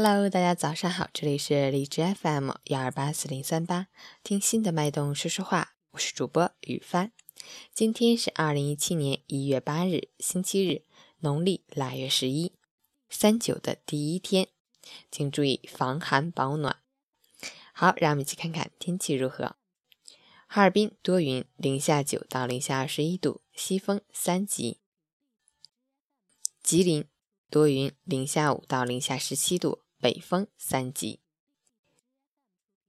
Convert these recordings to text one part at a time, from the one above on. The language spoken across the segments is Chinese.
Hello，大家早上好，这里是荔枝 FM 幺二八四零三八，听心的脉动说说话，我是主播雨帆。今天是二零一七年一月八日，星期日，农历腊月十一，三九的第一天，请注意防寒保暖。好，让我们一起看看天气如何。哈尔滨多云，零下九到零下二十一度，西风三级。吉林多云，零下五到零下十七度。北风三级，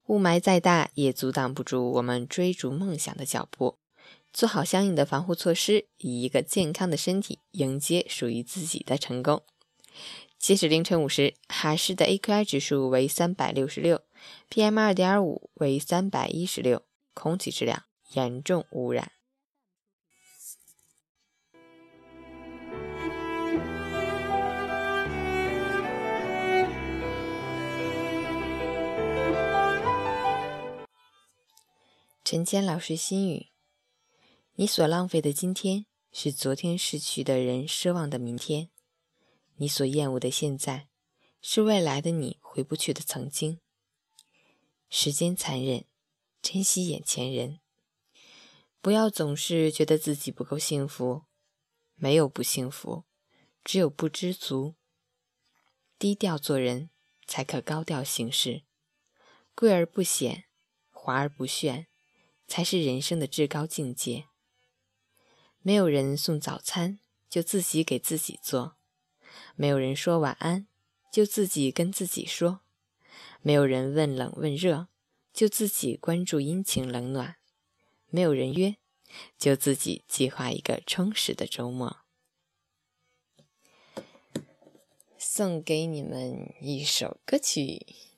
雾霾再大也阻挡不住我们追逐梦想的脚步。做好相应的防护措施，以一个健康的身体迎接属于自己的成功。截止凌晨五时，哈市的 AQI 指数为三百六十六，PM 二点五为三百一十六，空气质量严重污染。陈坚老师心语：你所浪费的今天，是昨天逝去的人奢望的明天；你所厌恶的现在，是未来的你回不去的曾经。时间残忍，珍惜眼前人。不要总是觉得自己不够幸福，没有不幸福，只有不知足。低调做人，才可高调行事；贵而不显，华而不炫。才是人生的至高境界。没有人送早餐，就自己给自己做；没有人说晚安，就自己跟自己说；没有人问冷问热，就自己关注阴晴冷暖；没有人约，就自己计划一个充实的周末。送给你们一首歌曲。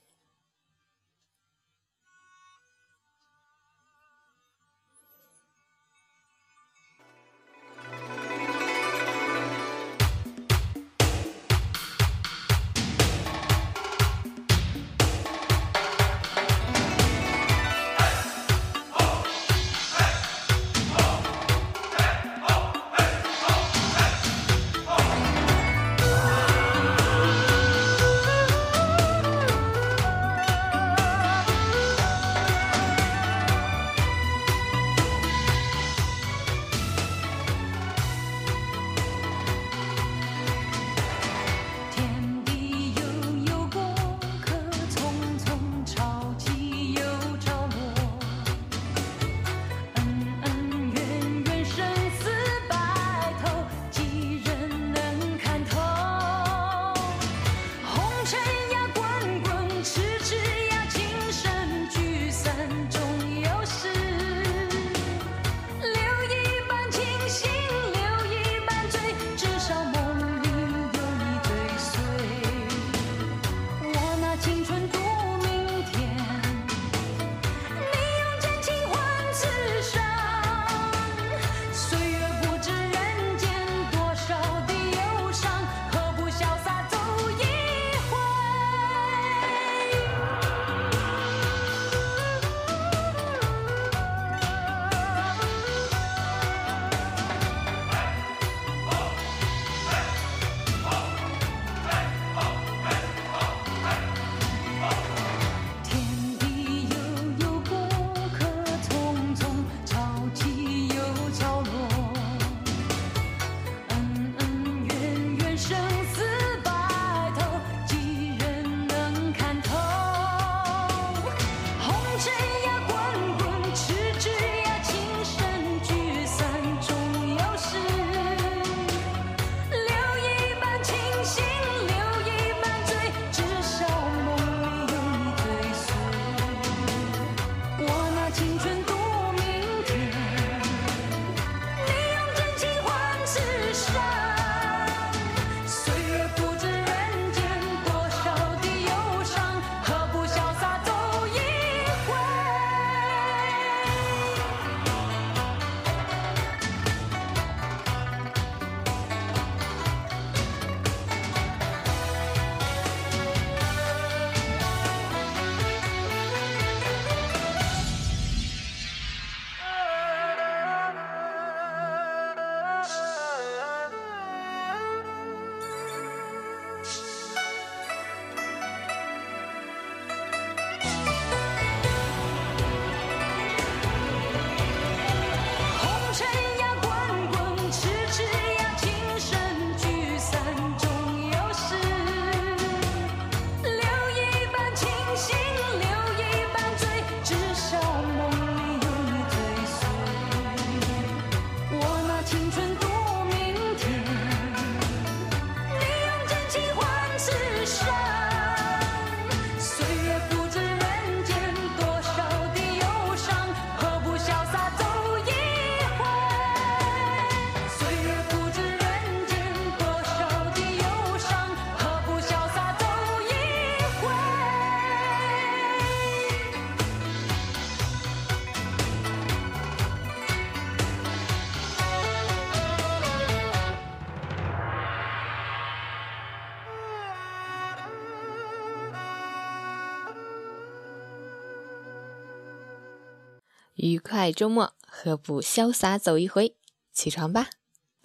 愉快周末，何不潇洒走一回？起床吧，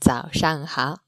早上好。